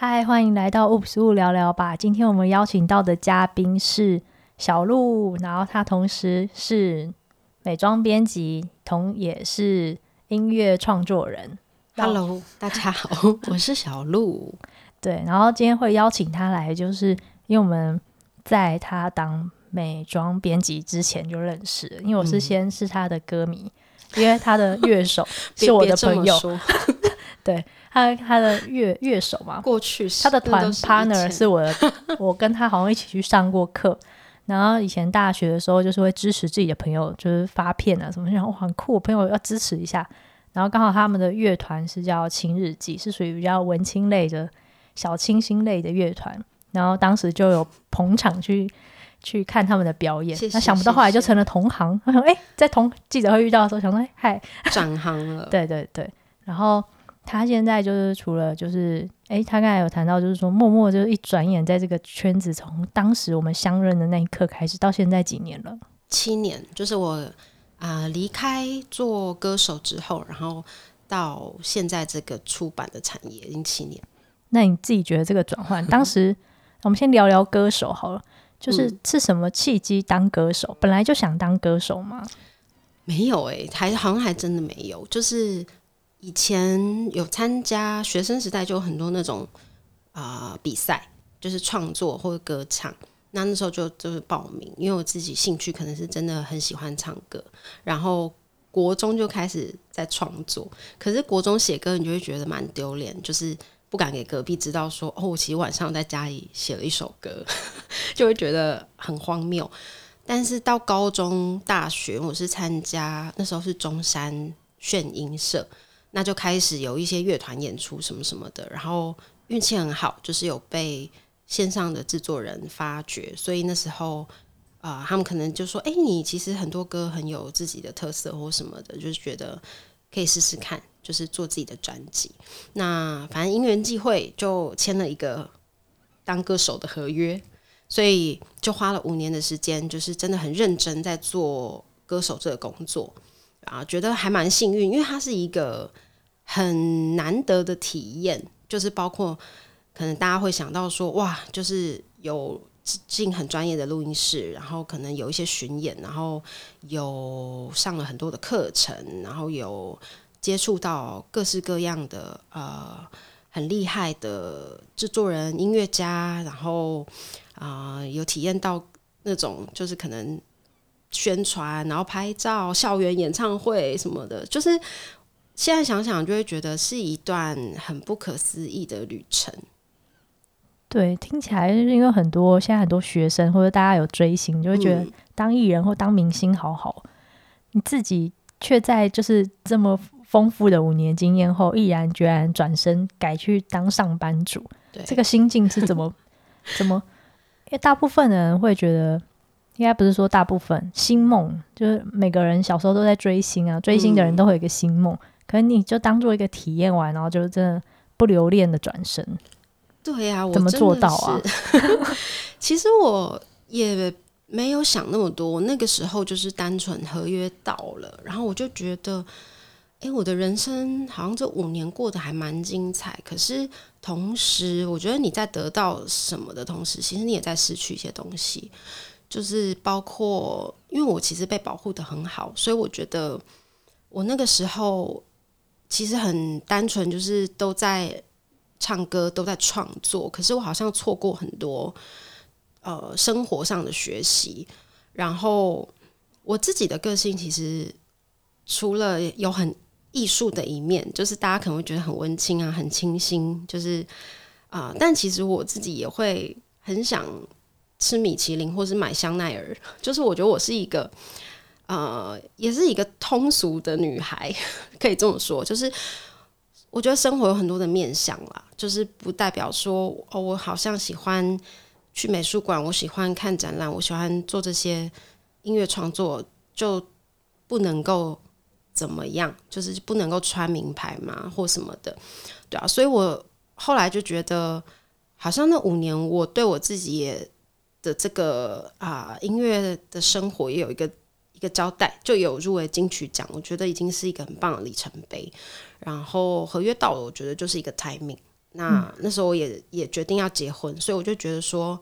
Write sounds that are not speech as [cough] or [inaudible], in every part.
嗨，欢迎来到 Oops 雾聊聊吧。今天我们邀请到的嘉宾是小鹿，然后他同时是美妆编辑，同也是音乐创作人。Hello，大家好，[laughs] 我是小鹿。[laughs] 对，然后今天会邀请他来，就是因为我们在他当美妆编辑之前就认识，因为我是先是他的歌迷。嗯因为他的乐手 [laughs] 是我的朋友，对他他的乐乐手嘛，过去他的团 partner 是我的，[laughs] 我跟他好像一起去上过课，然后以前大学的时候就是会支持自己的朋友，就是发片啊什么，然后很酷，我朋友要支持一下，然后刚好他们的乐团是叫青日记，是属于比较文青类的小清新类的乐团，然后当时就有捧场去。去看他们的表演，那想不到后来就成了同行。他说：“哎，在同记者会遇到的时候，想说，哎，嗨，转行了。”对对对。然后他现在就是除了就是，哎，他刚才有谈到，就是说默默就是一转眼在这个圈子，从当时我们相认的那一刻开始，到现在几年了？七年，就是我啊、呃、离开做歌手之后，然后到现在这个出版的产业已经七年。那你自己觉得这个转换，当时我们先聊聊歌手好了。就是是什么契机当歌手？嗯、本来就想当歌手吗？没有哎、欸，还好像还真的没有。就是以前有参加学生时代就有很多那种啊、比赛，就是创作或者歌唱。那那时候就就是报名，因为我自己兴趣可能是真的很喜欢唱歌。然后国中就开始在创作，可是国中写歌你就会觉得蛮丢脸，就是。不敢给隔壁知道说，说哦，我其实晚上在家里写了一首歌，[laughs] 就会觉得很荒谬。但是到高中、大学，我是参加那时候是中山炫音社，那就开始有一些乐团演出什么什么的。然后运气很好，就是有被线上的制作人发掘，所以那时候啊、他们可能就说：“哎，你其实很多歌很有自己的特色或什么的，就是觉得可以试试看。”就是做自己的专辑，那反正因缘际会就签了一个当歌手的合约，所以就花了五年的时间，就是真的很认真在做歌手这个工作啊，觉得还蛮幸运，因为它是一个很难得的体验，就是包括可能大家会想到说，哇，就是有进很专业的录音室，然后可能有一些巡演，然后有上了很多的课程，然后有。接触到各式各样的呃很厉害的制作人、音乐家，然后啊、有体验到那种就是可能宣传，然后拍照、校园演唱会什么的，就是现在想想就会觉得是一段很不可思议的旅程。对，听起来因为很多现在很多学生或者大家有追星，就会觉得当艺人或当明星好好，嗯、你自己却在就是这么。丰富的五年经验后，毅然决然转身改去当上班族。对，这个心境是怎么怎么？因为大部分人会觉得，应该不是说大部分，星梦就是每个人小时候都在追星啊，追星的人都会有一个星梦。嗯、可能你就当做一个体验完，然后就真的不留恋的转身。对呀、啊，我怎么做到啊？[laughs] 其实我也没有想那么多，那个时候就是单纯合约到了，然后我就觉得。诶，我的人生好像这五年过得还蛮精彩，可是同时，我觉得你在得到什么的同时，其实你也在失去一些东西，就是包括，因为我其实被保护得很好，所以我觉得我那个时候其实很单纯，就是都在唱歌，都在创作，可是我好像错过很多呃生活上的学习，然后我自己的个性其实除了有很艺术的一面，就是大家可能会觉得很温馨啊，很清新，就是啊、但其实我自己也会很想吃米其林或是买香奈儿。就是我觉得我是一个呃，也是一个通俗的女孩，[laughs] 可以这么说。就是我觉得生活有很多的面向啦，就是不代表说哦，我好像喜欢去美术馆，我喜欢看展览，我喜欢做这些音乐创作，就不能够。怎么样？就是不能够穿名牌嘛，或什么的，对啊。所以我后来就觉得，好像那五年，我对我自己也的这个啊、呃、音乐的生活也有一个一个交代，就有入围金曲奖，我觉得已经是一个很棒的里程碑。然后合约到了，我觉得就是一个 timing，那、嗯、那时候我也也决定要结婚，所以我就觉得说，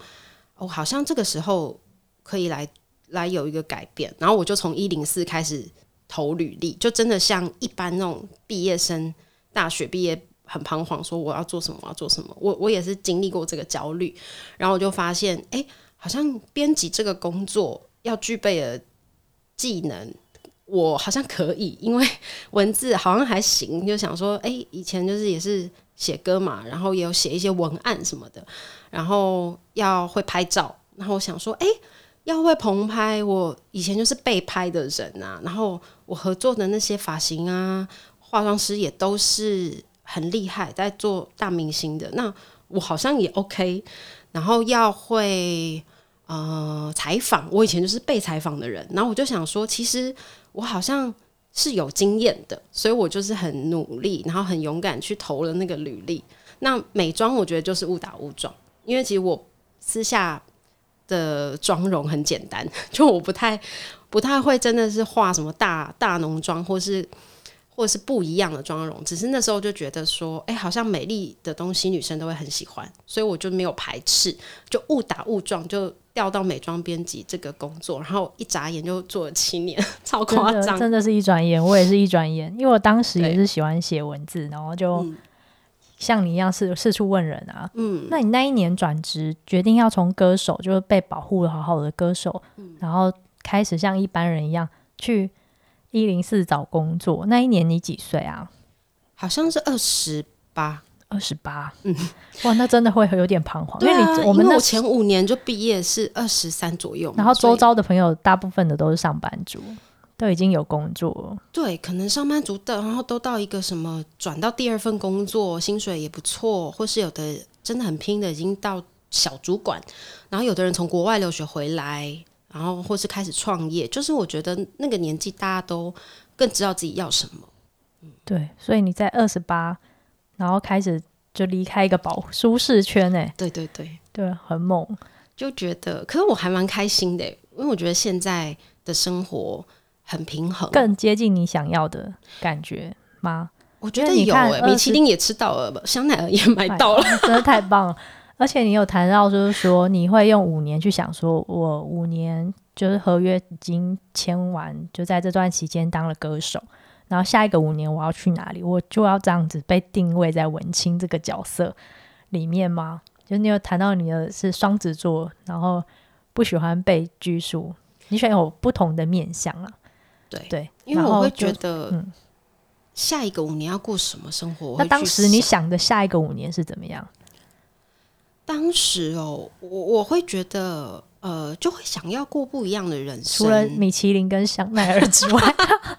哦，好像这个时候可以来来有一个改变。然后我就从一零四开始投履历，就真的像一般那种毕业生，大学毕业很彷徨，说我要做什么，我要做什么。我我也是经历过这个焦虑，然后我就发现，哎、欸，好像编辑这个工作要具备的技能。我好像可以，因为文字好像还行，就想说，哎、以前就是也是写歌嘛，然后也有写一些文案什么的，然后要会拍照，然后我想说，哎、要会棚拍，我以前就是被拍的人啊，然后我合作的那些发型啊、化妆师也都是很厉害，在做大明星的，那我好像也 OK，然后要会呃采访，我以前就是被采访的人，然后我就想说，其实。我好像是有经验的，所以我就是很努力，然后很勇敢去投了那个履历。那美妆我觉得就是误打误撞，因为其实我私下的妆容很简单，就我不太不太会真的是画什么大大浓妆，或是或者是不一样的妆容。只是那时候就觉得说，哎、欸，好像美丽的东西女生都会很喜欢，所以我就没有排斥，就误打误撞就。调到美妆编辑这个工作，然后一眨眼就做了七年，超夸张，真的是一转眼，我也是一转眼，因为我当时也是喜欢写文字，然后就像你一样四四处问人啊。嗯，那你那一年转职，决定要从歌手，就是被保护的好好的歌手，嗯，然后开始像一般人一样去一零四找工作。那一年你几岁啊？好像是二十八。二十八，嗯，哇，那真的会有点彷徨，啊，因为你我们那前五年就毕业是二十三左右，然后周遭的朋友大部分的都是上班族，都已经有工作了，对，可能上班族的，然后都到一个什么转到第二份工作，薪水也不错，或是有的真的很拼的，已经到小主管，然后有的人从国外留学回来，然后或是开始创业，就是我觉得那个年纪大家都更知道自己要什么，嗯，对，所以你在二十八。然后开始就离开一个保舒适圈哎，对对对对，很猛，就觉得，可是我还蛮开心的，因为我觉得现在的生活很平衡，更接近你想要的感觉吗？我觉得有诶，米其林也吃到了，香奈儿也买到了，真的太棒了！而且你有谈到就是说，你会用五年去想说，我五年就是合约已经签完，就在这段期间当了歌手。然后下一个五年我要去哪里？我就要这样子被定位在文青这个角色里面吗？就是你有谈到你的是双子座，然后不喜欢被拘束，你选有不同的面相啊。对对，因为我会觉得，嗯，下一个五年要过什么生活？那当时你想的下一个五年是怎么样？当时哦，我我会觉得。呃，就会想要过不一样的人生，除了米其林跟香奈儿之外，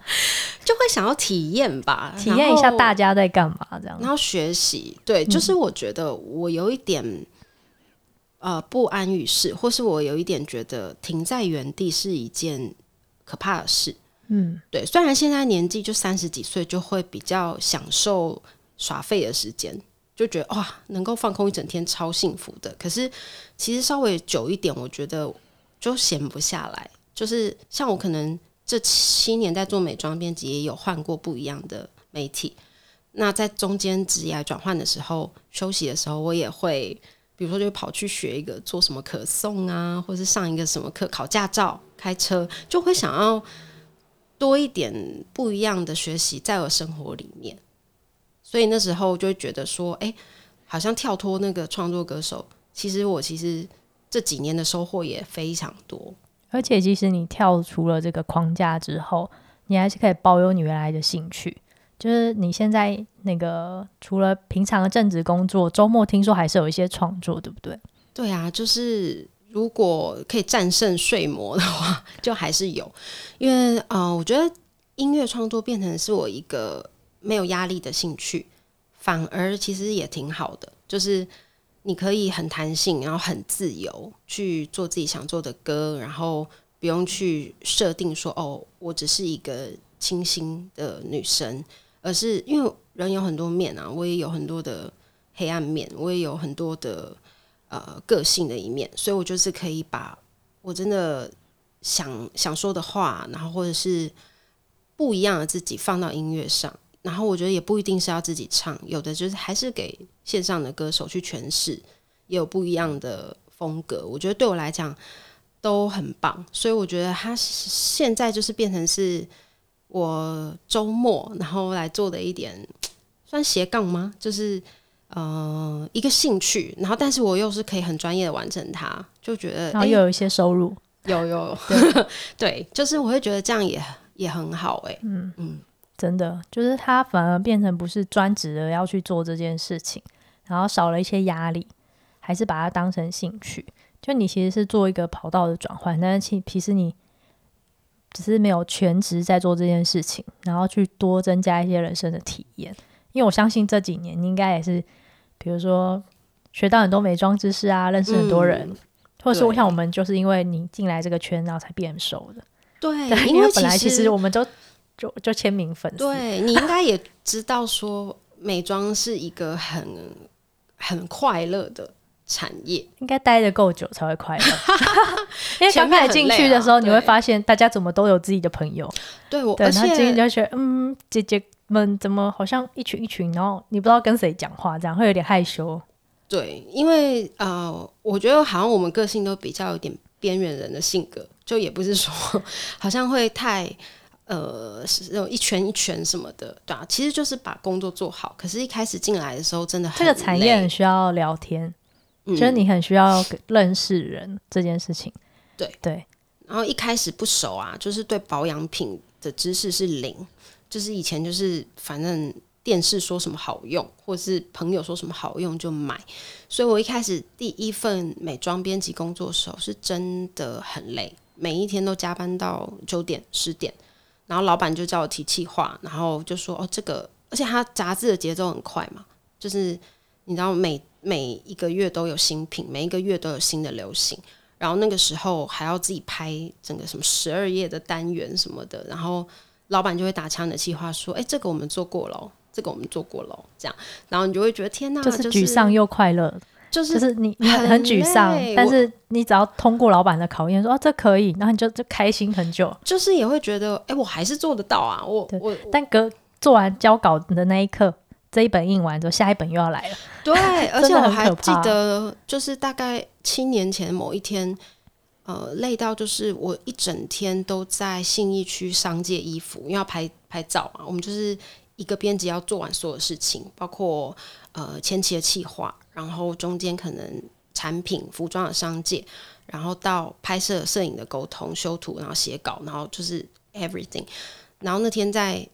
[laughs] 就会想要体验吧，体验一下大家在干嘛这样，然后学习。对，就是我觉得我有一点、嗯、呃不安于世，或是我有一点觉得停在原地是一件可怕的事。嗯，对。虽然现在年纪就三十几岁，就会比较享受耍废的时间。就觉得哇，能够放空一整天超幸福的。可是其实稍微久一点，我觉得就闲不下来。就是像我可能这七年在做美妆编辑，也有换过不一样的媒体。那在中间职业转换的时候，休息的时候，我也会，比如说就跑去学一个做什么可颂啊，或是上一个什么课，考驾照、开车，就会想要多一点不一样的学习在我生活里面。所以那时候就会觉得说，哎、欸，好像跳脱那个创作歌手，其实我其实这几年的收获也非常多。而且，即使你跳出了这个框架之后，你还是可以保有你原来的兴趣。就是你现在那个除了平常的正职工作，周末听说还是有一些创作，对不对？对啊，就是如果可以战胜睡魔的话，[laughs] 就还是有。因为啊、呃，我觉得音乐创作变成是我一个。没有压力的兴趣，反而其实也挺好的。就是你可以很弹性，然后很自由去做自己想做的歌，然后不用去设定说哦，我只是一个清新的女生，而是因为人有很多面啊，我也有很多的黑暗面，我也有很多的呃个性的一面，所以我就是可以把我真的想想说的话，然后或者是不一样的自己放到音乐上。然后我觉得也不一定是要自己唱，有的就是还是给线上的歌手去诠释，也有不一样的风格。我觉得对我来讲都很棒，所以我觉得他现在就是变成是我周末然后来做的一点算斜杠吗？就是。呃，一个兴趣，然后但是我又是可以很专业的完成它，就觉得然后又有一些收入，有有对，[laughs] 对，就是我会觉得这样也也很好哎，嗯嗯，真的就是他反而变成不是专职的要去做这件事情，然后少了一些压力，还是把它当成兴趣，就你其实是做一个跑道的转换，但是其其实你只是没有全职在做这件事情，然后去多增加一些人生的体验。因为我相信这几年你应该也是，比如说学到很多美妆知识啊，认识很多人，嗯、或者是我想我们就是因为你进来这个圈，然后才变熟的。对，因为本来其实我们都就就签名粉丝。对，你应该也知道说美妆是一个很很快乐的产业，应该待得够久才会快乐。[laughs] 因为刚开始进去的时候，你会发现大家怎么都有自己的朋友。对，我对，而且然后进去就觉得嗯，姐姐。们怎么好像一群一群，然后你不知道跟谁讲话，这样会有点害羞。对，因为呃，我觉得好像我们个性都比较有点边缘人的性格，就也不是说 [laughs] 好像会太呃是那种一圈一圈什么的，对啊，其实就是把工作做好。可是，一开始进来的时候，真的很这个产业很需要聊天，嗯，就是你很需要认识人这件事情。对对，然后一开始不熟啊，就是对保养品的知识是零。就是以前就是反正电视说什么好用，或者是朋友说什么好用就买，所以我一开始第一份美妆编辑工作的时候是真的很累，每一天都加班到九点十点，然后老板就叫我提企划，然后就说哦这个，而且他杂志的节奏很快嘛，就是你知道每每一个月都有新品，每一个月都有新的流行，然后那个时候还要自己拍整个什么十二页的单元什么的，然后。老板就会打枪的企划说：“哎、欸，这个我们做过了，这个我们做过了，这样，然后你就会觉得天哪，就是沮丧又快乐，就是就是你你很很沮丧，但是你只要通过老板的考验，说哦这可以，然后你就就开心很久，就是也会觉得哎、欸，我还是做得到啊，我我但隔做完交稿的那一刻，这一本印完之后，下一本又要来了，[laughs] 对，[laughs] 而且我还记得，就是大概七年前某一天。”呃，累到就是我一整天都在信义区商界衣服，因为要拍拍照嘛。我们就是一个编辑要做完所有事情，包括呃前期的企划，然后中间可能产品、服装的商界，然后到拍摄、摄影的沟通、修图，然后写稿，然后就是 everything。然后那天在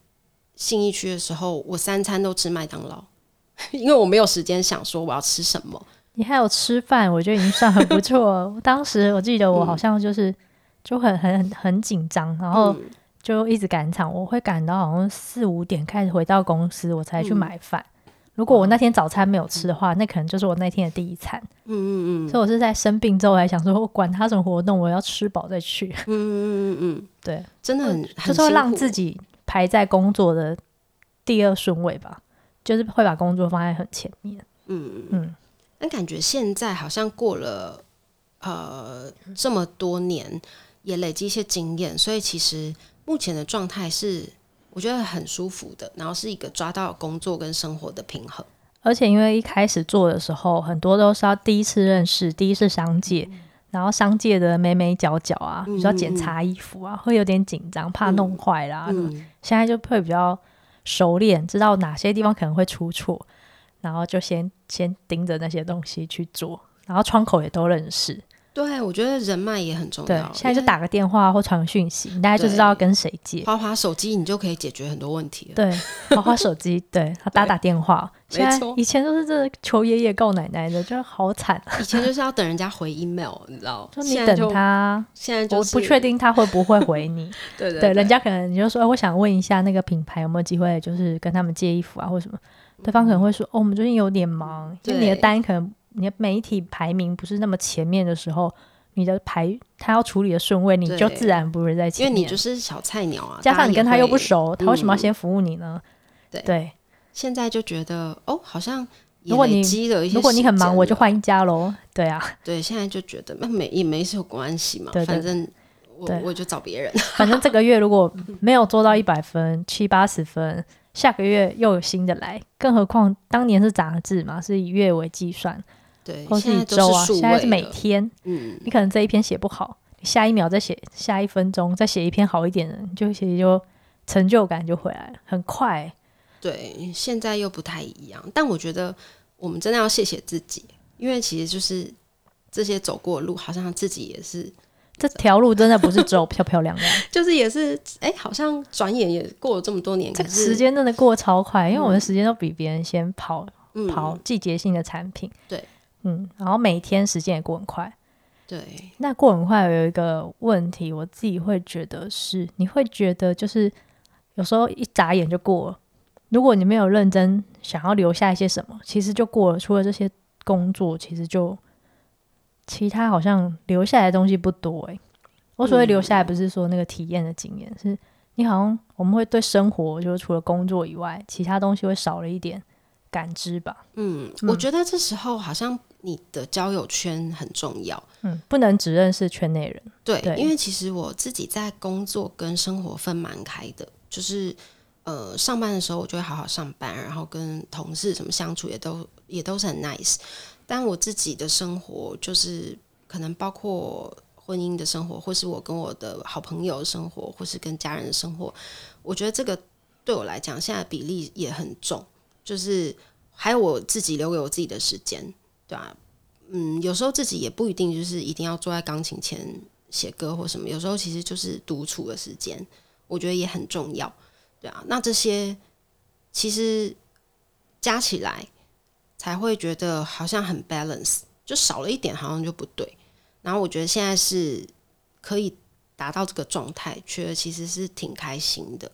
信义区的时候，我三餐都吃麦当劳，[laughs] 因为我没有时间想说我要吃什么。你还有吃饭，我觉得已经算很不错。[laughs] 当时我记得我好像就是、嗯、就很很很紧张，然后就一直赶场。我会赶到好像四五点开始回到公司，我才去买饭、嗯。如果我那天早餐没有吃的话，那可能就是我那天的第一餐。嗯嗯嗯。所以我是在生病之后还想说，我管他什么活动，我要吃饱再去。嗯嗯嗯嗯。[laughs] 对，真的很就是会让自己排在工作的第二顺位吧，就是会把工作放在很前面。嗯嗯嗯。但感觉现在好像过了呃这么多年，也累积一些经验，所以其实目前的状态是我觉得很舒服的，然后是一个抓到工作跟生活的平衡。而且因为一开始做的时候，很多都是要第一次认识，第一次商界，嗯、然后商界的眉眉角角啊，比如说检查衣服啊，嗯、会有点紧张，怕弄坏啦。嗯，现在就会比较熟练，知道哪些地方可能会出错。然后就先先盯着那些东西去做，然后窗口也都认识。对，我觉得人脉也很重要。对，现在就打个电话或传个讯息，你大家就知道要跟谁借。花花手机，你就可以解决很多问题了。对，花花手机，对他，打打电话。现在，以前都是这求爷爷告奶奶的，就好惨。以前就是要等人家回 email，你知道？就你等他，现在就我不确定他会不会回你。[laughs] 对对对，人家可能你就说，我想问一下那个品牌有没有机会，就是跟他们借衣服啊，或什么。对方可能会说：“哦，我们最近有点忙，就你的单可能你的媒体排名不是那么前面的时候，你的排他要处理的顺位，你就自然不会在前面。因为你就是小菜鸟啊，加上你跟他又不熟，他为什么要先服务你呢？对对，现在就觉得哦，好像如果你如果你很忙，我就换一家喽。对啊，对，现在就觉得那没也没什么关系嘛，反正我我就找别人。反正这个月如果没有做到一百分，七八十分。”下个月又有新的来，更何况当年是杂志嘛，是以月为计算，对，或是一周啊，现在是每天，嗯，你可能这一篇写不好，你下一秒再写，下一分钟再写一篇好一点的，就其实就成就感就回来了，很快、欸。对，现在又不太一样，但我觉得我们真的要谢谢自己，因为其实就是这些走过的路，好像自己也是这条路真的不是走漂漂亮亮，[laughs] 就是也是哎，好像转眼也过了这么多年，这个时间真的过超快，嗯、因为我们的时间都比别人先跑、嗯、跑季节性的产品，对，嗯，然后每天时间也过很快，对，那过很快有一个问题，我自己会觉得是，你会觉得就是有时候一眨眼就过了。如果你没有认真想要留下一些什么，其实就过了。除了这些工作，其实就其他好像留下来的东西不多诶、欸，我所谓留下来，不是说那个体验的经验，嗯、是你好像我们会对生活，就是除了工作以外，其他东西会少了一点感知吧。嗯，我觉得这时候好像你的交友圈很重要。嗯，不能只认识圈内人。对，对，因为其实我自己在工作跟生活分蛮开的，就是。呃，上班的时候我就会好好上班，然后跟同事什么相处也都也都是很 nice。但我自己的生活就是可能包括婚姻的生活，或是我跟我的好朋友的生活，或是跟家人的生活，我觉得这个对我来讲现在比例也很重。就是还有我自己留给我自己的时间，对啊？嗯，有时候自己也不一定就是一定要坐在钢琴前写歌或什么，有时候其实就是独处的时间，我觉得也很重要。对啊，那这些其实加起来才会觉得好像很 balance，就少了一点好像就不对。然后我觉得现在是可以达到这个状态，觉得其实是挺开心的。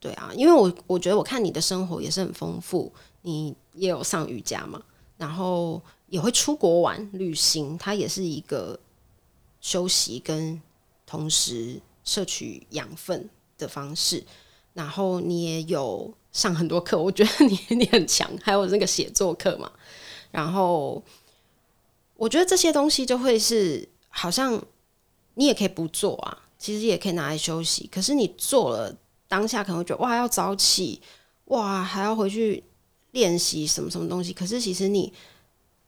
对啊，因为我我觉得我看你的生活也是很丰富，你也有上瑜伽嘛，然后也会出国玩旅行，它也是一个休息跟同时摄取养分的方式。然后你也有上很多课，我觉得你你很强，还有那个写作课嘛。然后我觉得这些东西就会是好像你也可以不做啊，其实也可以拿来休息。可是你做了当下可能会觉得哇要早起，哇还要回去练习什么什么东西。可是其实你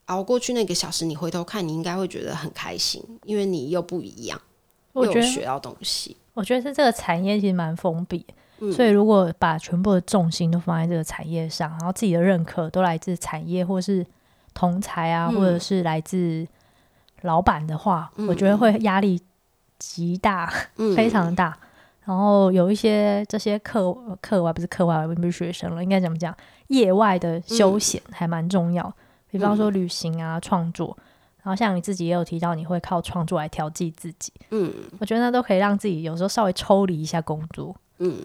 熬过去那个小时，你回头看你应该会觉得很开心，因为你又不一样，我觉得学到东西。我觉得是这个产业其实蛮封闭。所以，如果把全部的重心都放在这个产业上，然后自己的认可都来自产业，或是同才啊，或者是来自老板的话，我觉得会压力极大，非常大。然后有一些这些课课外不是课外，我不是学生了，应该怎么讲？业外的休闲还蛮重要，比方说旅行啊、创作。然后像你自己也有提到，你会靠创作来调剂自己。嗯，我觉得那都可以让自己有时候稍微抽离一下工作。嗯，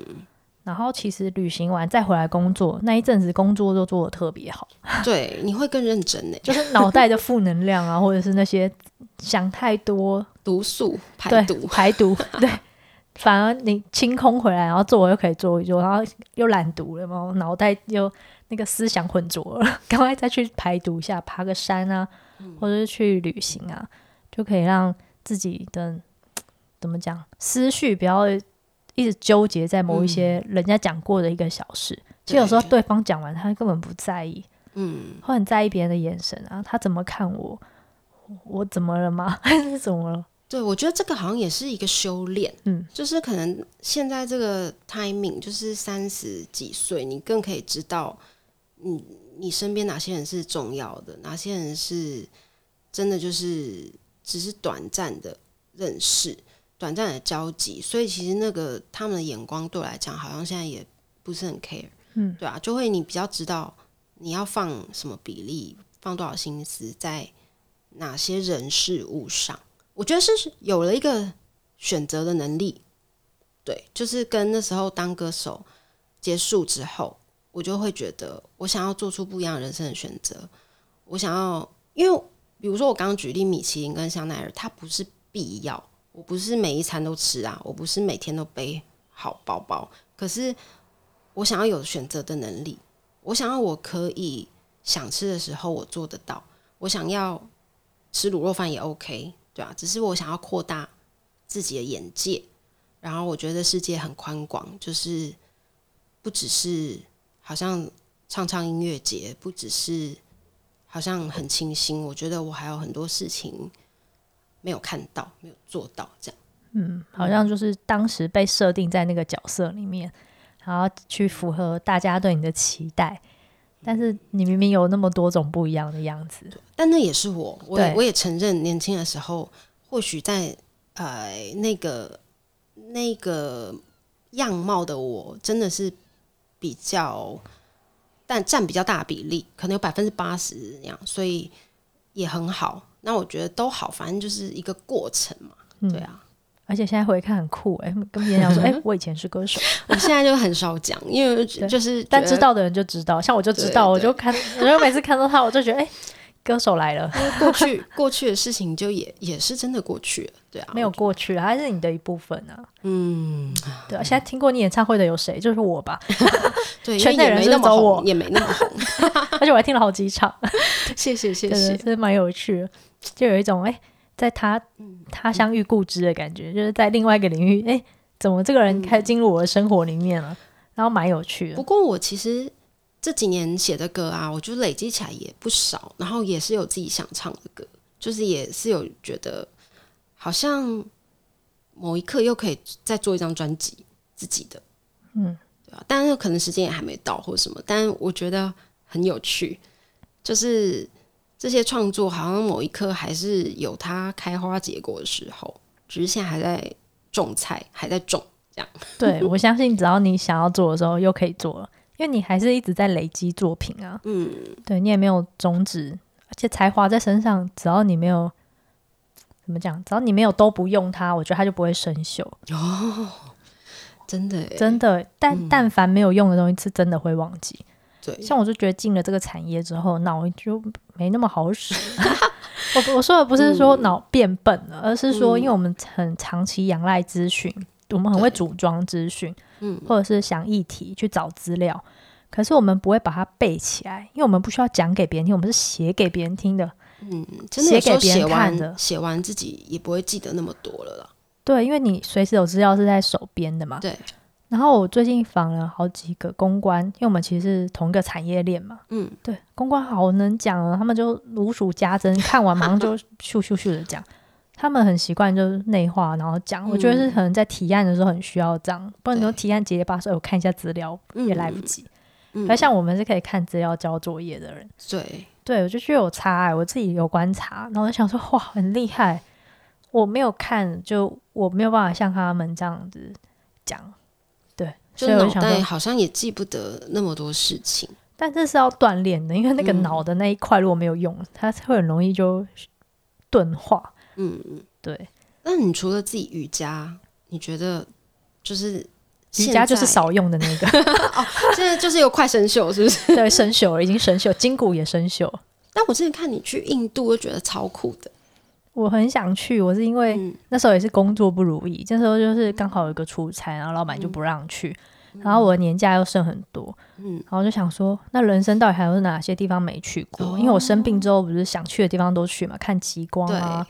然后其实旅行完再回来工作那一阵子，工作都做的特别好。对，你会更认真呢，[laughs] 就是脑袋的负能量啊，或者是那些想太多毒素排毒排毒。对，反而你清空回来，然后做又可以做一做，然后又懒读了嘛，脑袋又那个思想浑浊了，[laughs] 赶快再去排毒一下，爬个山啊，或者是去旅行啊，就可以让自己的怎么讲思绪不要。一直纠结在某一些人家讲过的一个小事，嗯、其实有时候对方讲完，他根本不在意，嗯，会很在意别人的眼神啊，他怎么看我，我怎么了吗？还 [laughs] 是怎么了？对，我觉得这个好像也是一个修炼，嗯，就是可能现在这个 timing，就是三十几岁，你更可以知道你，你你身边哪些人是重要的，哪些人是真的就是只是短暂的认识。短暂的交集，所以其实那个他们的眼光对我来讲，好像现在也不是很 care，嗯，对啊，就会你比较知道你要放什么比例，放多少心思在哪些人事物上。我觉得是有了一个选择的能力，对，就是跟那时候当歌手结束之后，我就会觉得我想要做出不一样人生的选择。我想要，因为比如说我刚刚举例米其林跟香奈儿，它不是必要。我不是每一餐都吃啊，我不是每天都背好包包。可是我想要有选择的能力，我想要我可以想吃的时候我做得到。我想要吃卤肉饭也 OK，对啊，只是我想要扩大自己的眼界，然后我觉得世界很宽广，就是不只是好像唱唱音乐节，不只是好像很清新，我觉得我还有很多事情没有看到，没有做到，这样。嗯，好像就是当时被设定在那个角色里面，然后去符合大家对你的期待，但是你明明有那么多种不一样的样子。但那也是我，我也我也承认，年轻的时候或许在呃那个那个样貌的我，真的是比较，但占比较大比例，可能有百分之八十那样，所以也很好。那我觉得都好，反正就是一个过程嘛，对啊。嗯而且现在回看很酷哎、欸，[laughs] 跟别人讲说哎、欸，我以前是歌手。[laughs] 我现在就很少讲，因为就是但知道的人就知道，像我就知道，我就看，我就每次看到他，我就觉得哎、欸，歌手来了。过去过去的事情就也也是真的过去了，对啊，没有过去了，还是你的一部分啊。嗯，对啊。现在听过你演唱会的有谁？就是我吧。[laughs] 对，圈内人是走我，也没那么红，而且我还听了好几场。谢谢谢谢，真的蛮有趣的，就有一种哎。欸在他他乡遇故知的感觉，嗯、就是在另外一个领域，哎、欸，怎么这个人开始进入我的生活里面了？嗯、然后蛮有趣的。不过我其实这几年写的歌啊，我就累积起来也不少，然后也是有自己想唱的歌，就是也是有觉得好像某一刻又可以再做一张专辑自己的，嗯，对吧？但是可能时间也还没到或什么，但我觉得很有趣，就是。这些创作好像某一刻还是有它开花结果的时候，只是现在还在种菜，还在种这样。对，我相信，只要你想要做的时候，又可以做了，因为你还是一直在累积作品啊。嗯，对，你也没有终止，而且才华在身上，只要你没有怎么讲，只要你没有都不用它，我觉得它就不会生锈。哦，真的，真的，但、嗯、但凡没有用的东西，是真的会忘记。对，像我就觉得进了这个产业之后，脑就没那么好使。[laughs] 我我说的不是说脑变笨了，嗯、而是说，因为我们很长期仰赖资讯，嗯、我们很会组装资讯，嗯，或者是想议题去找资料，可是我们不会把它背起来，因为我们不需要讲给别人听，我们是写给别人听的。嗯，写给别人看的，写完自己也不会记得那么多了啦。对，因为你随时有资料是在手边的嘛。对。然后我最近访了好几个公关，因为我们其实是同一个产业链嘛。嗯，对，公关好能讲啊，他们就如数家珍，看完马上就 [laughs] 咻咻咻的讲。他们很习惯就是内化，然后讲。嗯、我觉得是可能在提案的时候很需要这样，不然你说提案结结巴巴，我看一下资料也来不及。而、嗯、像我们是可以看资料交作业的人，对，对我就觉得有差哎，我自己有观察，然后我就想说哇，很厉害。我没有看，就我没有办法像他们这样子讲。就脑袋好像也记不得那么多事情，但这是要锻炼的，因为那个脑的那一块如果没有用，嗯、它会很容易就钝化。嗯嗯，对。那你除了自己瑜伽，你觉得就是瑜伽就是少用的那个？[laughs] 哦，现在就是有快生锈，是不是？对，生锈了，已经生锈，筋骨也生锈。但我之前看你去印度，我觉得超酷的。我很想去，我是因为那时候也是工作不如意，这、嗯、时候就是刚好有一个出差，然后老板就不让去，嗯、然后我的年假又剩很多，嗯，然后就想说，那人生到底还有哪些地方没去过？哦、因为我生病之后，不是想去的地方都去嘛，看极光啊，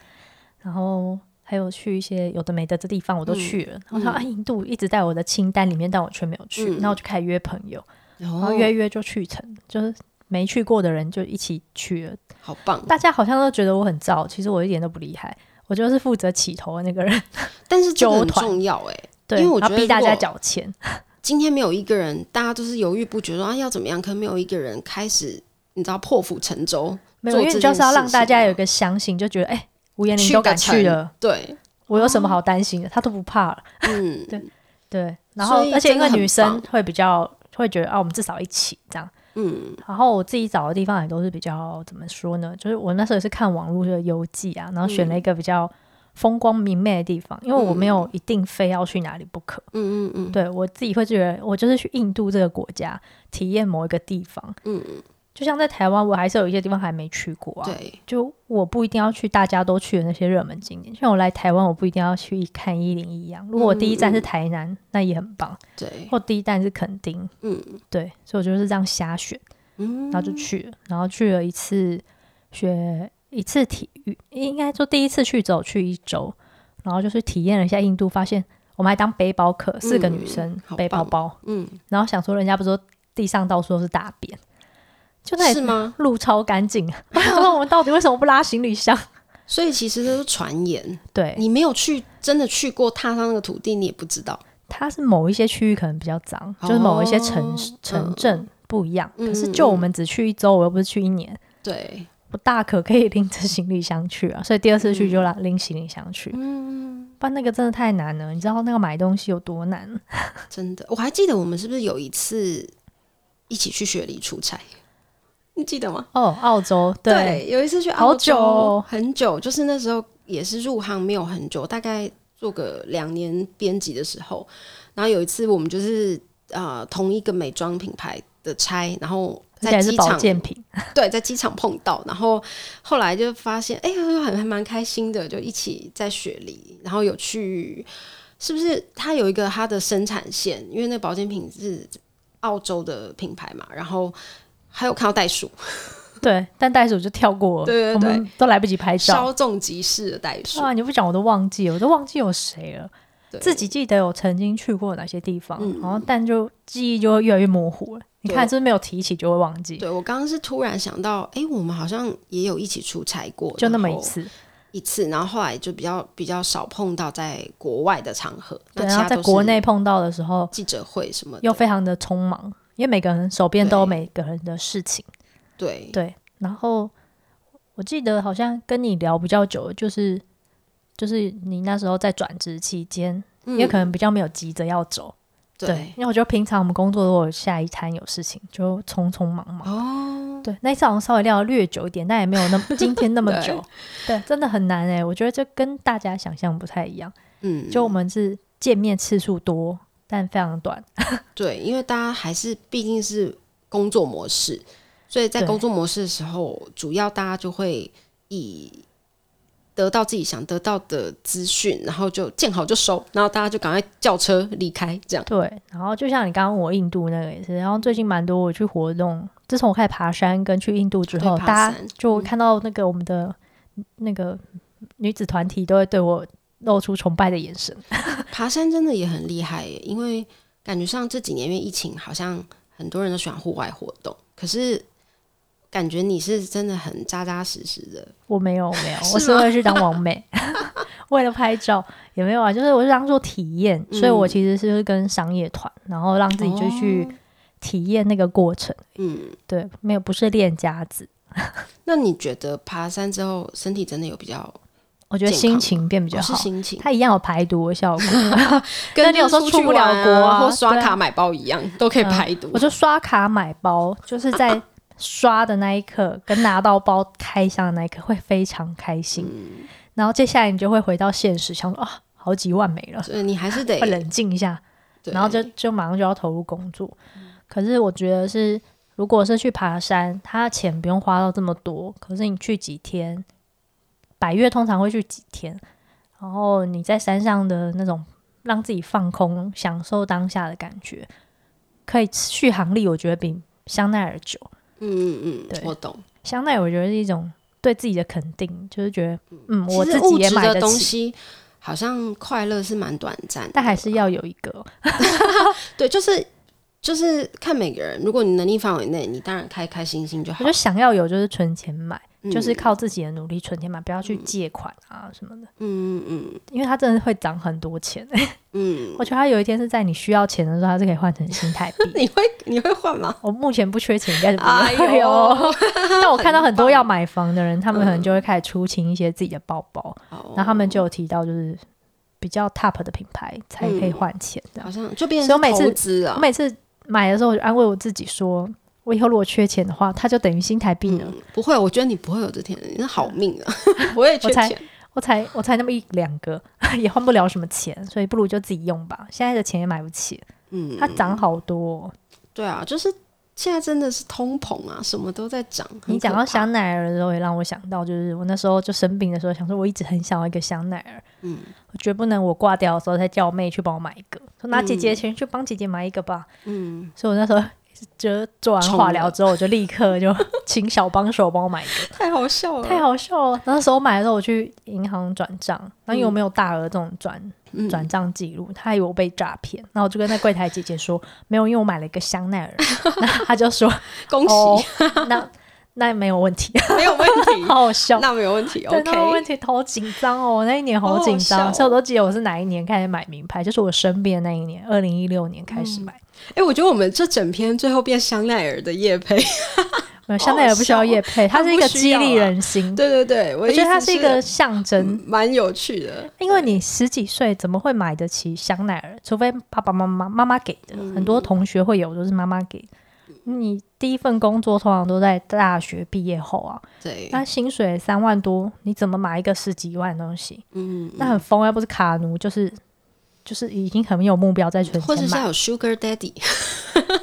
然后还有去一些有的没的的地方我都去了。嗯、然后印度一直在我的清单里面，但我却没有去，然后我就开始约朋友，嗯、然后约约就去成，就是。没去过的人就一起去了，好棒！大家好像都觉得我很燥，其实我一点都不厉害，我就是负责起头的那个人。[laughs] 但是这很重要哎，对，因为我觉得逼大家缴钱。[laughs] 今天没有一个人，大家都是犹豫不决说啊要怎么样，可没有一个人开始，你知道破釜沉舟。没有，因为就是要让大家有一个相信，就觉得哎，吴彦霖都敢去了，对，我有什么好担心的？他都不怕了。[laughs] 嗯，对对。然后，而且因为女生会比较会觉得啊，我们至少一起这样。嗯，然后我自己找的地方也都是比较怎么说呢？就是我那时候也是看网络的游记啊，然后选了一个比较风光明媚的地方，嗯、因为我没有一定非要去哪里不可。嗯嗯嗯，对我自己会觉得，我就是去印度这个国家体验某一个地方。嗯。就像在台湾，我还是有一些地方还没去过啊。对，就我不一定要去大家都去的那些热门景点。像我来台湾，我不一定要去看一零一一样。如果我第一站是台南，嗯、那也很棒。对，或第一站是垦丁。嗯，对，所以我就是这样瞎选，然后就去了，然后去了一次，学一次体育，应该说第一次去只有去一周，然后就是体验了一下印度，发现我们还当背包客，四个女生、嗯、背包包，嗯，然后想说人家不是说地上到处都是大便，就那是吗？路超干净，那 [laughs] 我们到底为什么不拉行李箱？所以其实都是传言，对，你没有去真的去过踏上那个土地，你也不知道。它是某一些区域可能比较脏，哦、就是某一些城城镇不一样。嗯、可是就我们只去一周，我又不是去一年，对，我大可可以拎着行李箱去啊。所以第二次去就拉拎行李箱去。嗯，不然那个真的太难了。你知道那个买东西有多难？[laughs] 真的，我还记得我们是不是有一次一起去雪梨出差？你记得吗？哦，澳洲对，对，有一次去澳洲，好久哦，很久，就是那时候也是入行没有很久，大概。做个两年编辑的时候，然后有一次我们就是呃同一个美妆品牌的差，然后在机场 [laughs] 对，在机场碰到，然后后来就发现哎呀，还还蛮开心的，就一起在雪梨，然后有去，是不是它有一个它的生产线？因为那保健品是澳洲的品牌嘛，然后还有看到袋鼠。[laughs] 对，但袋鼠就跳过了，对对对，都来不及拍照。稍纵即逝的袋鼠啊！你不讲我都忘记了，我都忘记有谁了。自己记得有曾经去过哪些地方，嗯、然后但就记忆就会越来越模糊了。你看，是不是没有提起就会忘记？对，我刚刚是突然想到，哎，我们好像也有一起出差过，就那么一次，一次。然后后来就比较比较少碰到在国外的场合，对，然后在国内碰到的时候，记者会什么又非常的匆忙，因为每个人手边都有每个人的事情。对对。然后我记得好像跟你聊比较久，就是就是你那时候在转职期间，因为可能比较没有急着要走，对，因为我觉得平常我们工作如果下一摊有事情，就匆匆忙忙。哦，对，那一次好像稍微聊略久一点，但也没有那么 [laughs] 今天那么久。对，真的很难哎，我觉得这跟大家想象不太一样。嗯，就我们是见面次数多，但非常短。[laughs] 对，因为大家还是毕竟是工作模式。所以在工作模式的时候，主要大家就会以得到自己想得到的资讯，然后就见好就收，然后大家就赶快叫车离开，这样。对，然后就像你刚刚我印度那个也是，然后最近蛮多我去活动，自从我开始爬山跟去印度之后，大家就看到那个我们的那个女子团体都会对我露出崇拜的眼神。[laughs] 爬山真的也很厉害耶，因为感觉上这几年因为疫情，好像很多人都喜欢户外活动，可是。感觉你是真的很扎扎实实的，我没有，没有，[laughs] 我是为了去当王美，[laughs] 为了拍照也没有啊，就是我是当做体验，嗯、所以我其实是跟商业团，然后让自己就去体验那个过程，嗯，对，没有，不是练家子。那你觉得爬山之后身体真的有比较？我觉得心情变比较好，哦、心情。它一样有排毒的效果，[laughs] 跟你有时候出不了国啊，或刷卡买包一样，啊、都可以排毒。嗯、我就刷卡买包，就是在。刷的那一刻，跟拿到包开箱的那一刻会非常开心，嗯、然后接下来你就会回到现实，想说啊，好几万没了，所以你还是得 [laughs] 会冷静一下，然后就就马上就要投入工作。嗯、可是我觉得是，如果是去爬山，他的钱不用花到这么多，可是你去几天，百越通常会去几天，然后你在山上的那种让自己放空、享受当下的感觉，可以续航力，我觉得比香奈儿久。嗯嗯嗯，对，我懂。香奈儿我觉得是一种对自己的肯定，就是觉得嗯，我自己也买得起。的东西好像快乐是蛮短暂，但还是要有一个。[laughs] 对，就是就是看每个人，如果你能力范围内，你当然开开心心就好。我就想要有，就是存钱买。就是靠自己的努力存钱买，不要去借款啊什么的。嗯嗯嗯，因为它真的会涨很多钱。嗯，[laughs] 我觉得它有一天是在你需要钱的时候，它是可以换成新台币。[laughs] 你会你会换吗？我目前不缺钱，应该是不会。哎呦！[laughs] 但我看到很多要买房的人，他们可能就会开始出清一些自己的包包，然后他们就有提到，就是比较 top 的品牌才可以换钱的。好像就变成投资啊！我每次买的时候，我就安慰我自己说。我以后如果缺钱的话，它就等于新台币了。嗯。不会，我觉得你不会有这天，你是好命啊！[laughs] 我也缺钱，我才我才那么一两个，[laughs] 也换不了什么钱，所以不如就自己用吧。现在的钱也买不起，嗯，它涨好多哦。对啊，就是现在真的是通膨啊，什么都在涨。你讲到香奈儿的时候，也让我想到，就是我那时候就生病的时候，想说我一直很想要一个香奈儿，嗯，我绝不能我挂掉的时候再叫我妹去帮我买一个，说拿姐姐的钱去帮姐姐买一个吧，嗯，所以我那时候。就做完化疗之后，我就立刻就请小帮手帮我买一个，[laughs] 太好笑了，太好笑了。那时候买的时候，我去银行转账，然后因为我没有大额这种转转账记录，他以为我被诈骗，然后我就跟那柜台姐姐说 [laughs] 没有，因为我买了一个香奈儿，[laughs] 那他就说恭喜，哦、那那没有问题，[laughs] 没有问题，好好笑，那没有问题，对，那没有问题，好紧张哦，我那一年好紧张，哦、所以我都记得我是哪一年开始买名牌，就是我生病的那一年，二零一六年开始买。哎、我觉得我们这整篇最后变香奈儿的叶配。香奈儿不需要夜配，它是一个激励人心。啊、对对对，我，我觉得它是一个象征，蛮有趣的。因为你十几岁怎么会买得起香奈儿？除非爸爸妈妈妈妈给的，嗯、很多同学会有，都是妈妈给。你第一份工作通常都在大学毕业后啊，对，那薪水三万多，你怎么买一个十几万的东西？嗯，嗯，那很疯，要不是卡奴，就是就是已经很有目标在存钱，或者是有 Sugar Daddy，、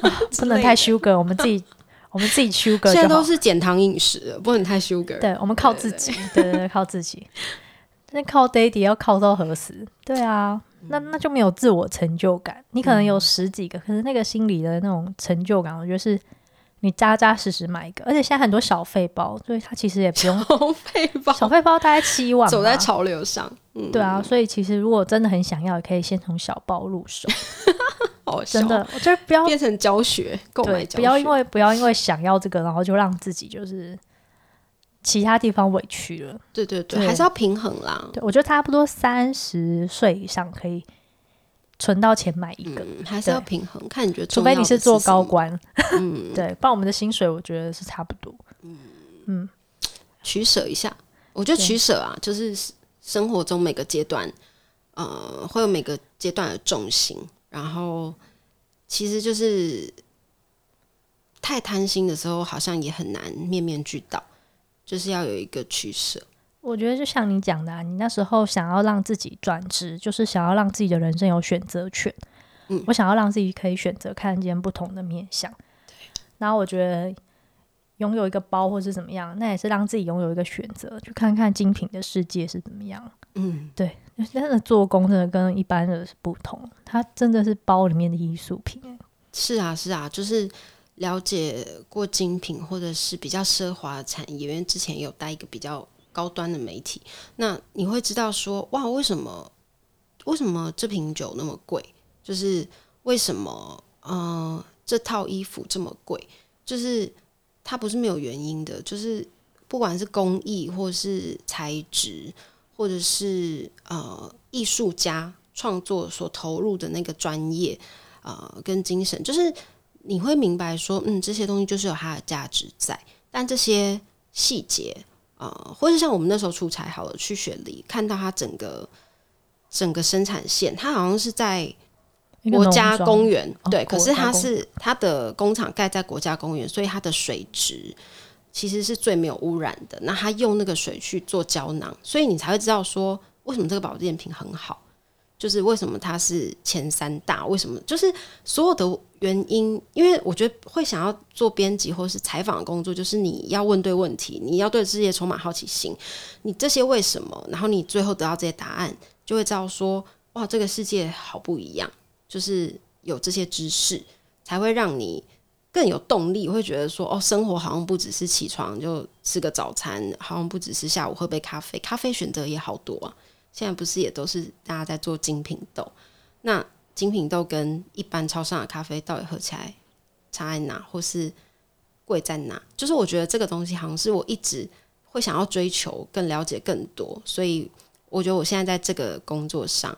啊、[laughs] 不能太 Sugar，我们自己。我们自己 sugar，[laughs] 现在都是减糖饮食，不能太 sugar。对，我们靠自己，对对对，靠自己。那靠 daddy 要靠到何时？对啊，那那就没有自我成就感。你可能有十几个，可是那个心里的那种成就感，我觉得是你扎扎实实买一个。而且现在很多小费包，所以它其实也不用小费包，小费包大概七万，走在潮流上。嗯，对啊，所以其实如果真的很想要，也可以先从小包入手。[laughs] 真的，我觉得不要变成教学购买教学，不要因为不要因为想要这个，然后就让自己就是其他地方委屈了。对对对，对还是要平衡啦。对，我觉得差不多三十岁以上可以存到钱买一个，嗯、还是要平衡。看你觉得，除非你是做高官，嗯，[laughs] 对，不然我们的薪水我觉得是差不多。嗯嗯，取舍一下，我觉得取舍啊，就是生活中每个阶段，呃，会有每个阶段的重心。然后，其实就是太贪心的时候，好像也很难面面俱到，就是要有一个取舍。我觉得就像你讲的啊，你那时候想要让自己转职，就是想要让自己的人生有选择权。嗯，我想要让自己可以选择看见不同的面相。对。然后我觉得拥有一个包或是怎么样，那也是让自己拥有一个选择，去看看精品的世界是怎么样。嗯，对。真的做工真的跟一般的是不同，它真的是包里面的艺术品。是啊，是啊，就是了解过精品或者是比较奢华的产业，因为之前有带一个比较高端的媒体，那你会知道说，哇，为什么为什么这瓶酒那么贵？就是为什么呃这套衣服这么贵？就是它不是没有原因的，就是不管是工艺或是材质。或者是呃，艺术家创作所投入的那个专业呃跟精神，就是你会明白说，嗯，这些东西就是有它的价值在。但这些细节呃，或者像我们那时候出差好了，去雪梨看到它整个整个生产线，它好像是在国家公园，对，可是它是它的工厂盖在国家公园，所以它的水质。其实是最没有污染的。那他用那个水去做胶囊，所以你才会知道说，为什么这个保健品很好，就是为什么它是前三大，为什么就是所有的原因。因为我觉得会想要做编辑或是采访工作，就是你要问对问题，你要对世界充满好奇心。你这些为什么，然后你最后得到这些答案，就会知道说，哇，这个世界好不一样。就是有这些知识，才会让你。更有动力，会觉得说哦，生活好像不只是起床就吃个早餐，好像不只是下午喝杯咖啡，咖啡选择也好多啊。现在不是也都是大家在做精品豆？那精品豆跟一般超商的咖啡到底喝起来差在哪，或是贵在哪？就是我觉得这个东西好像是我一直会想要追求，更了解更多。所以我觉得我现在在这个工作上，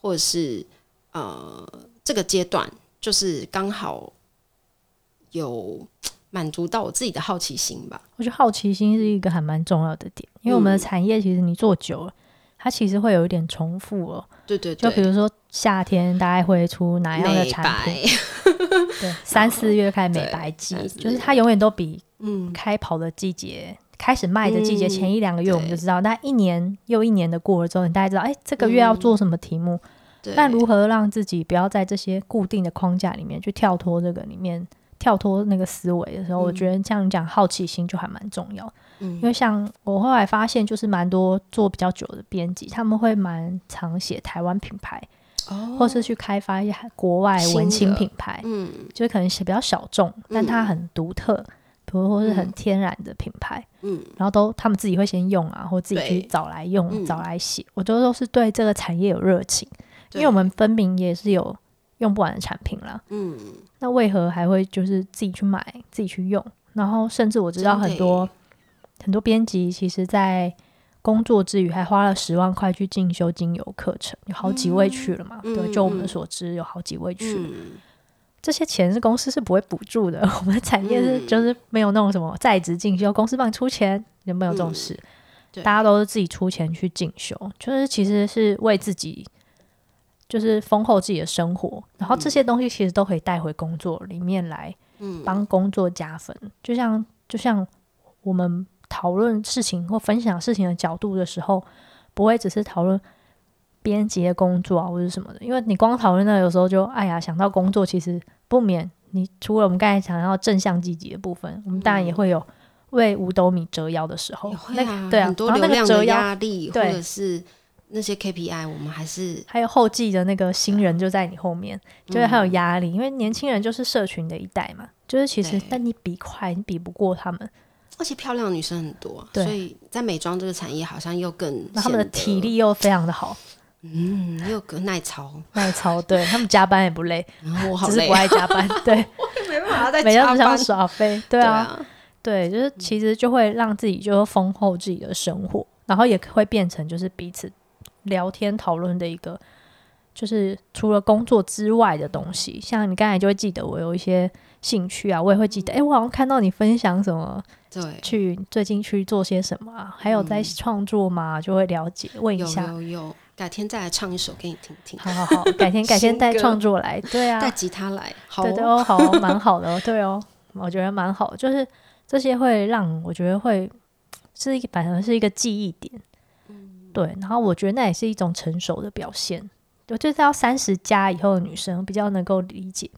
或者是呃这个阶段，就是刚好。有满足到我自己的好奇心吧。我觉得好奇心是一个还蛮重要的点，因为我们的产业其实你做久了，嗯、它其实会有一点重复哦。对对对，就比如说夏天大概会出哪样的产品？[laughs] 对，三四月开始美白季，就是它永远都比嗯开跑的季节、嗯、开始卖的季节前一两个月我们就知道，嗯、但一年又一年的过了之后，你大概知道，哎，这个月要做什么题目？那、如何让自己不要在这些固定的框架里面去跳脱这个里面？跳脱那个思维的时候，嗯、我觉得像你讲好奇心就还蛮重要。嗯，因为像我后来发现，就是蛮多做比较久的编辑，他们会蛮常写台湾品牌，哦，或是去开发一些国外文青品牌。嗯，就是可能写比较小众，但它很独特，比如说是很天然的品牌。嗯，然后都他们自己会先用啊，或自己去找来用、找来写。我觉得都是对这个产业有热情。因为我们分明也是有用不完的产品了。嗯，那为何还会就是自己去买、自己去用？然后甚至我知道很多很多编辑，其实在工作之余还花了十万块去进修精油课程，有好几位去了嘛？嗯、对，就我们所知，有好几位去了。嗯、这些钱是公司是不会补助的，[laughs] 我们的产业是就是没有那种什么在职进修，公司帮你出钱，有没有这种事？嗯大家都是自己出钱去进修，就是其实是为自己，就是丰厚自己的生活。然后这些东西其实都可以带回工作里面来，嗯，帮工作加分。就像就像我们讨论事情或分享事情的角度的时候，不会只是讨论编辑的工作啊或者什么的，因为你光讨论那有时候就哎呀想到工作，其实不免你除了我们刚才讲到正向积极的部分，我们当然也会有。为五斗米折腰的时候，啊、那个对啊，很多流量的压力，或者是那些 KPI，我们还是还有后继的那个新人就在你后面，嗯、就是还有压力，因为年轻人就是社群的一代嘛，就是其实但你比快，你比不过他们，而且漂亮的女生很多，对。所以在美妆这个产业好像又更，他们的体力又非常的好，嗯，又更耐操，耐操，对他们加班也不累，嗯、我好累，只是不爱加班，[laughs] 对，没办法再每天只想耍飞，对啊。对啊。对，就是其实就会让自己就是丰厚自己的生活，然后也会变成就是彼此聊天讨论的一个，就是除了工作之外的东西。像你刚才就会记得我有一些兴趣啊，我也会记得，哎，我好像看到你分享什么，对，去最近去做些什么啊？还有在创作吗？就会了解问一下。有有有，改天再来唱一首给你听听。好好好，改天改天带创作来，对啊，带吉他来，好对对哦，好，蛮 [laughs] 好的，对哦，我觉得蛮好，就是。这些会让我觉得会是一个反而是一个记忆点，嗯，对。然后我觉得那也是一种成熟的表现。我就是要三十加以后的女生比较能够理解，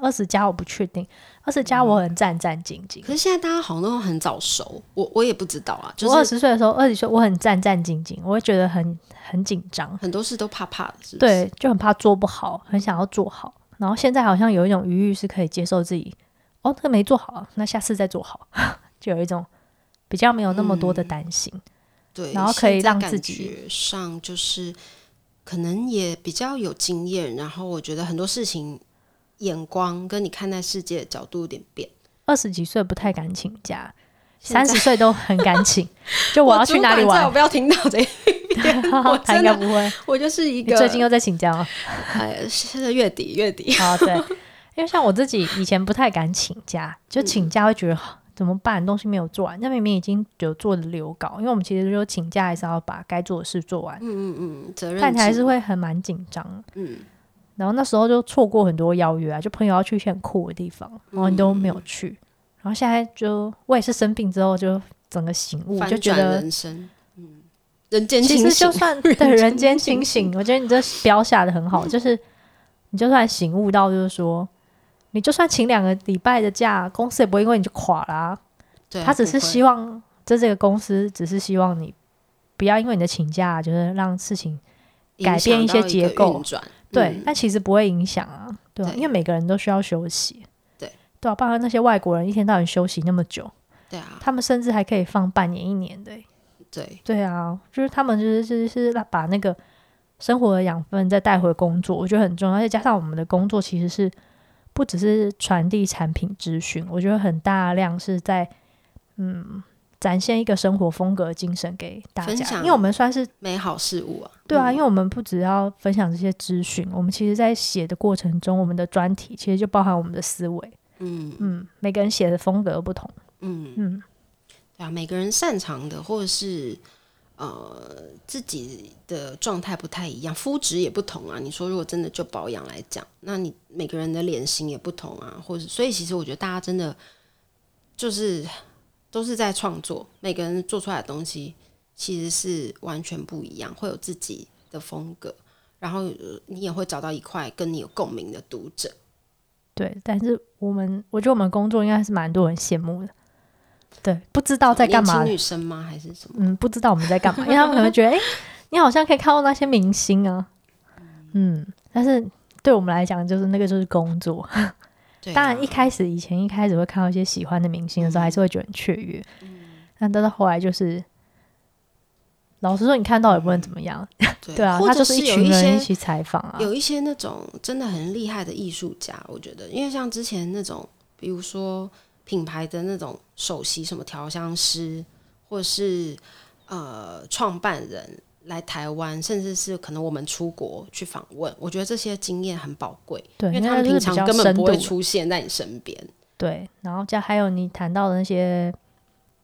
二十加我不确定，二十加我很战战兢兢。可是现在大家好像都很早熟，我我也不知道啊。就是、我二十岁的时候，二十岁我很战战兢兢，我会觉得很很紧张，很多事都怕怕的是是，对，就很怕做不好，很想要做好。然后现在好像有一种余裕是可以接受自己。哦，这个没做好，那下次再做好，[laughs] 就有一种比较没有那么多的担心，嗯、对，然后可以让自己上就是可能也比较有经验，然后我觉得很多事情眼光跟你看待世界的角度有点变。二十几岁不太敢请假，三十岁都很敢请。[laughs] 就我要去哪里玩，我不要听到这一 [laughs] 点，我他应该不会。我就是一个最近又在请假吗？哎，现在月底月底啊，对。因为像我自己以前不太敢请假，就请假会觉得、嗯、怎么办，东西没有做完。那明明已经有做的留稿，因为我们其实就请假还是要把该做的事做完。嗯嗯嗯，责任。但还是会很蛮紧张。嗯。然后那时候就错过很多邀约啊，就朋友要去一些很酷的地方，然后你都没有去。嗯、然后现在就我也是生病之后就整个醒悟，就觉得人生，嗯，人间 [laughs] 清醒。其实就算对人间清醒，我觉得你这标下的很好，嗯、就是你就算醒悟到，就是说。你就算请两个礼拜的假，公司也不会因为你就垮啦、啊。对，他只是希望，这这个公司只是希望你不要因为你的请假，就是让事情改变一些结构。对，嗯、但其实不会影响啊，对因为每个人都需要休息。对，对啊，包括那些外国人一天到晚休息那么久，对啊，他们甚至还可以放半年、一年的。对，对啊，就是他们就是就是把那个生活的养分再带回工作，我觉得很重要。而且加上我们的工作其实是。不只是传递产品资讯，我觉得很大量是在嗯展现一个生活风格精神给大家，因为我们算是美好事物啊。对啊，因为我们不只要分享这些资讯，我们其实在写的过程中，我们的专题其实就包含我们的思维。嗯嗯，每个人写的风格不同。嗯嗯，对啊，每个人擅长的或者是。呃，自己的状态不太一样，肤质也不同啊。你说如果真的就保养来讲，那你每个人的脸型也不同啊，或者所以其实我觉得大家真的就是都是在创作，每个人做出来的东西其实是完全不一样，会有自己的风格，然后你也会找到一块跟你有共鸣的读者。对，但是我们我觉得我们工作应该是蛮多人羡慕的。对，不知道在干嘛？女生吗？还是什么？嗯，不知道我们在干嘛，因为他们可能觉得，[laughs] 哎、欸，你好像可以看到那些明星啊，嗯，但是对我们来讲，就是那个就是工作。啊、当然，一开始以前一开始会看到一些喜欢的明星的时候，还是会觉得很雀跃。嗯，但到到后来就是老实说，你看到也不能怎么样。嗯、对啊，他就是一群人一起采访啊。有一些那种真的很厉害的艺术家，我觉得，因为像之前那种，比如说品牌的那种首席什么调香师，或是呃创办人来台湾，甚至是可能我们出国去访问，我觉得这些经验很宝贵。对，因为他们平常根本不会出现在你身边。对，然后加还有你谈到的那些。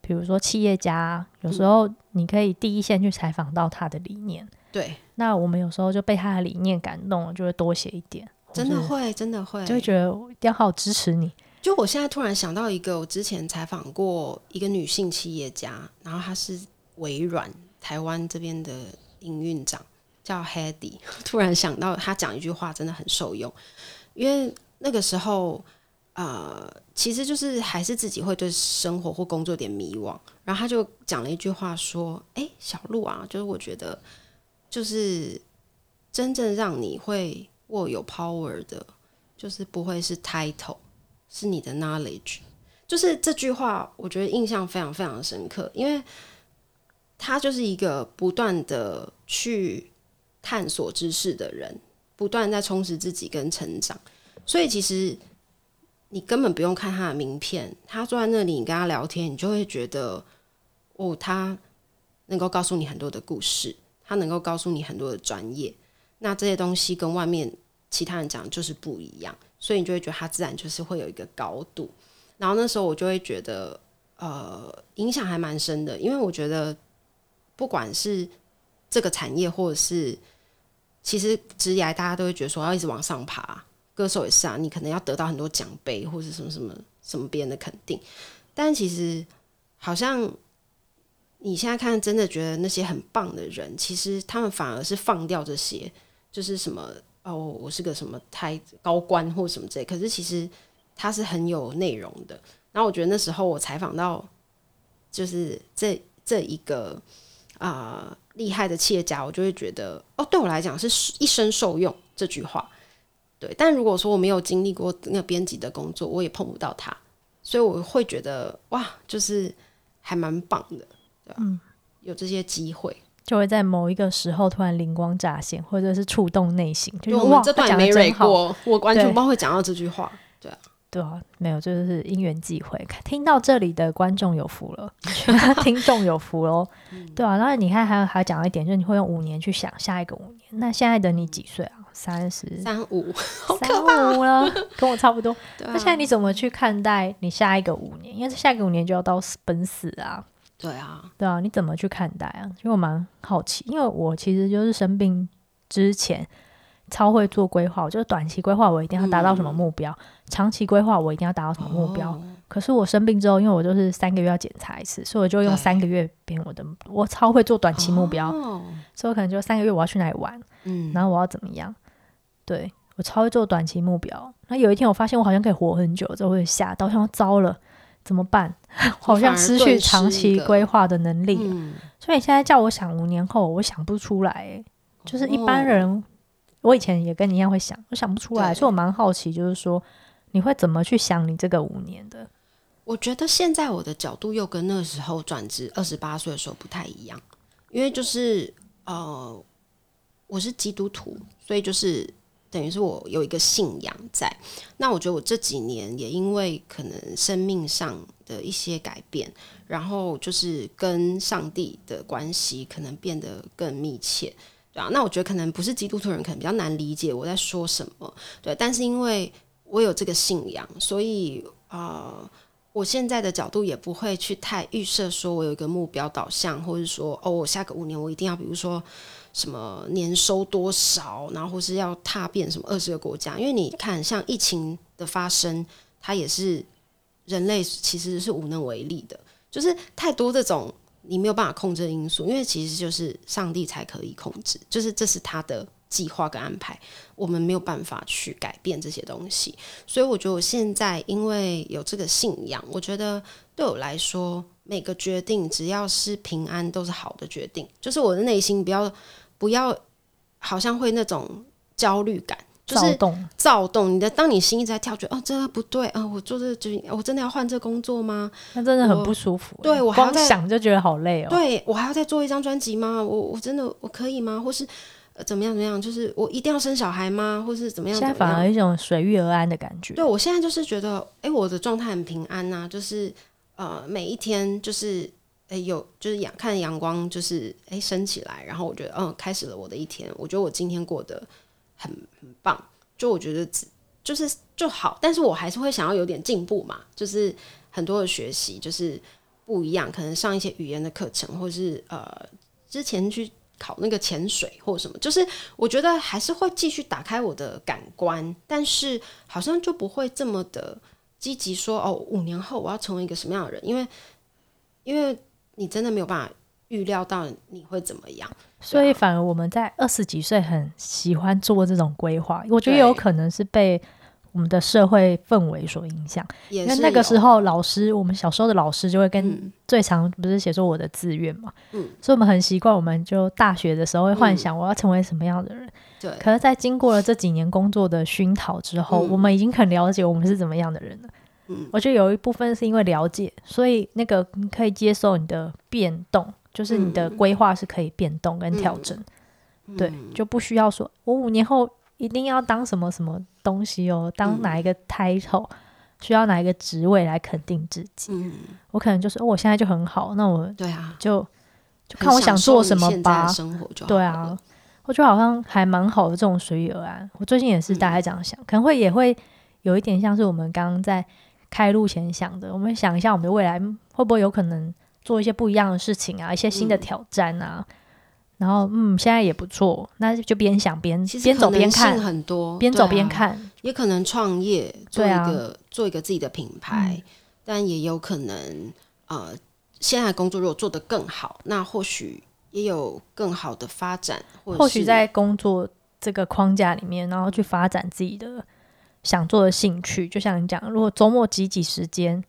比如说企业家，有时候你可以第一线去采访到他的理念。对，那我们有时候就被他的理念感动了，就会多写一点。真的会，真的会，就会觉得一定要好好支持你。就我现在突然想到一个，我之前采访过一个女性企业家，然后她是微软台湾这边的营运长，叫 Hedy。[laughs] 突然想到她讲一句话，真的很受用，因为那个时候。呃，其实就是还是自己会对生活或工作点迷惘，然后他就讲了一句话说：“哎，小路啊，就是我觉得，就是真正让你会握有 power 的，就是不会是 title，是你的 knowledge。”就是这句话，我觉得印象非常非常深刻，因为他就是一个不断的去探索知识的人，不断在充实自己跟成长，所以其实。你根本不用看他的名片，他坐在那里，你跟他聊天，你就会觉得，哦，他能够告诉你很多的故事，他能够告诉你很多的专业。那这些东西跟外面其他人讲就是不一样，所以你就会觉得他自然就是会有一个高度。然后那时候我就会觉得，呃，影响还蛮深的，因为我觉得不管是这个产业，或者是其实职业，大家都会觉得说要一直往上爬。歌手也是啊，你可能要得到很多奖杯或者什么什么什么别人的肯定，但其实好像你现在看，真的觉得那些很棒的人，其实他们反而是放掉这些，就是什么哦，我是个什么太高官或什么之类，可是其实他是很有内容的。然后我觉得那时候我采访到，就是这这一个啊呃、厉害的企业家，我就会觉得哦，对我来讲是一生受用这句话。对，但如果说我没有经历过那个编辑的工作，我也碰不到他，所以我会觉得哇，就是还蛮棒的，对吧？嗯，有这些机会，就会在某一个时候突然灵光乍现，或者是触动内心。就我们这段没蕊过，我完全不知道会讲到这句话，对啊。对啊，没有，就是因缘际会。听到这里的观众有福了，[laughs] 听众有福喽。对啊，然后你看还有还讲一点，就是你会用五年去想下一个五年。那现在的你几岁啊？三十三五，[laughs] 三五了，跟我差不多。[laughs] 那、啊、现在你怎么去看待你下一个五年？因为下一个五年就要到奔四啊。对啊，对啊，你怎么去看待啊？因为我蛮好奇，因为我其实就是生病之前。超会做规划，我就是短期规划，我一定要达到什么目标；嗯、长期规划，我一定要达到什么目标。哦、可是我生病之后，因为我就是三个月要检查一次，所以我就用三个月变我的。我超会做短期目标，哦、所以我可能就三个月我要去哪里玩，嗯，然后我要怎么样？对，我超会做短期目标。那有一天我发现我好像可以活很久，之后我就吓到，想糟了，怎么办？[laughs] 好像失去长期规划的能力。嗯、所以你现在叫我想五年后，我想不出来。就是一般人。哦我以前也跟你一样会想，我想不出来，所以我蛮好奇，就是说你会怎么去想你这个五年的？我觉得现在我的角度又跟那个时候转职二十八岁的时候不太一样，因为就是呃，我是基督徒，所以就是等于是我有一个信仰在。那我觉得我这几年也因为可能生命上的一些改变，然后就是跟上帝的关系可能变得更密切。对啊，那我觉得可能不是基督徒人，可能比较难理解我在说什么。对，但是因为我有这个信仰，所以呃，我现在的角度也不会去太预设，说我有一个目标导向，或者说哦，我下个五年我一定要，比如说什么年收多少，然后或是要踏遍什么二十个国家。因为你看，像疫情的发生，它也是人类其实是无能为力的，就是太多这种。你没有办法控制的因素，因为其实就是上帝才可以控制，就是这是他的计划跟安排，我们没有办法去改变这些东西。所以我觉得我现在因为有这个信仰，我觉得对我来说，每个决定只要是平安都是好的决定。就是我的内心不要不要好像会那种焦虑感，就是躁动，躁动。你的当你心一直在跳，觉得哦，这个不对啊、呃，我做这个决定，我真的要换这个工作吗？那真的很不舒服。对我还光想就觉得好累哦。对我还要再做一张专辑吗？我我真的我可以吗？或是、呃、怎么样怎么样？就是我一定要生小孩吗？或是怎么样？现在反而一种随遇而安的感觉。对我现在就是觉得，哎，我的状态很平安呐、啊，就是呃，每一天就是哎有就是阳看阳光就是哎升起来，然后我觉得嗯开始了我的一天。我觉得我今天过得很很棒。就我觉得只就是就好，但是我还是会想要有点进步嘛，就是很多的学习就是不一样，可能上一些语言的课程，或是呃之前去考那个潜水或什么，就是我觉得还是会继续打开我的感官，但是好像就不会这么的积极说哦，五年后我要成为一个什么样的人，因为因为你真的没有办法预料到你会怎么样。所以反而我们在二十几岁很喜欢做这种规划，我觉得有可能是被我们的社会氛围所影响。因为那个时候老师，我们小时候的老师就会跟最常不是写说我的志愿嘛，嗯，所以我们很习惯，我们就大学的时候会幻想我要成为什么样的人。对，可是，在经过了这几年工作的熏陶之后，我们已经很了解我们是怎么样的人了。嗯，我觉得有一部分是因为了解，所以那个可以接受你的变动。就是你的规划是可以变动跟调整，嗯、对，就不需要说我五年后一定要当什么什么东西哦，当哪一个 title，需要哪一个职位来肯定自己。嗯、我可能就是、哦、我现在就很好，那我对啊，就就看我想做什么吧。生活就对啊，我觉得好像还蛮好的这种随遇而安。我最近也是大概这样想，嗯、可能会也会有一点像是我们刚刚在开路前想的，我们想一下我们的未来会不会有可能。做一些不一样的事情啊，一些新的挑战啊，嗯、然后嗯，现在也不错，那就边想边边走边看，很多边走边看，也可能创业做一个、啊、做一个自己的品牌，嗯、但也有可能呃，现在工作如果做得更好，那或许也有更好的发展，或或许在工作这个框架里面，然后去发展自己的想做的兴趣，就像你讲，如果周末挤挤时间，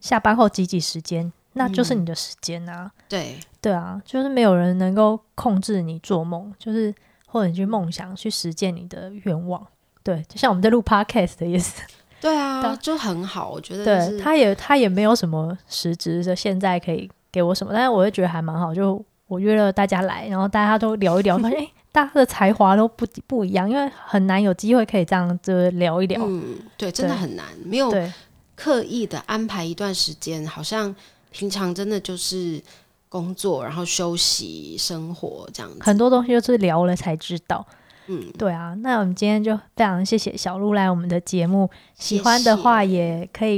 下班后挤挤时间。那就是你的时间啊！嗯、对对啊，就是没有人能够控制你做梦，就是或者你去梦想、去实践你的愿望。对，就像我们在录 podcast 的意思。[laughs] 对啊，就很好，我觉得、对，他也他也没有什么实质的，现在可以给我什么，但是我会觉得还蛮好。就我约了大家来，然后大家都聊一聊，发现哎，大家的才华都不不一样，因为很难有机会可以这样就聊一聊。嗯，对，真的很难，没有刻意的安排一段时间，好像。平常真的就是工作，然后休息、生活这样子，很多东西就是聊了才知道。嗯，对啊。那我们今天就非常谢谢小鹿来我们的节目。喜欢的话也可以。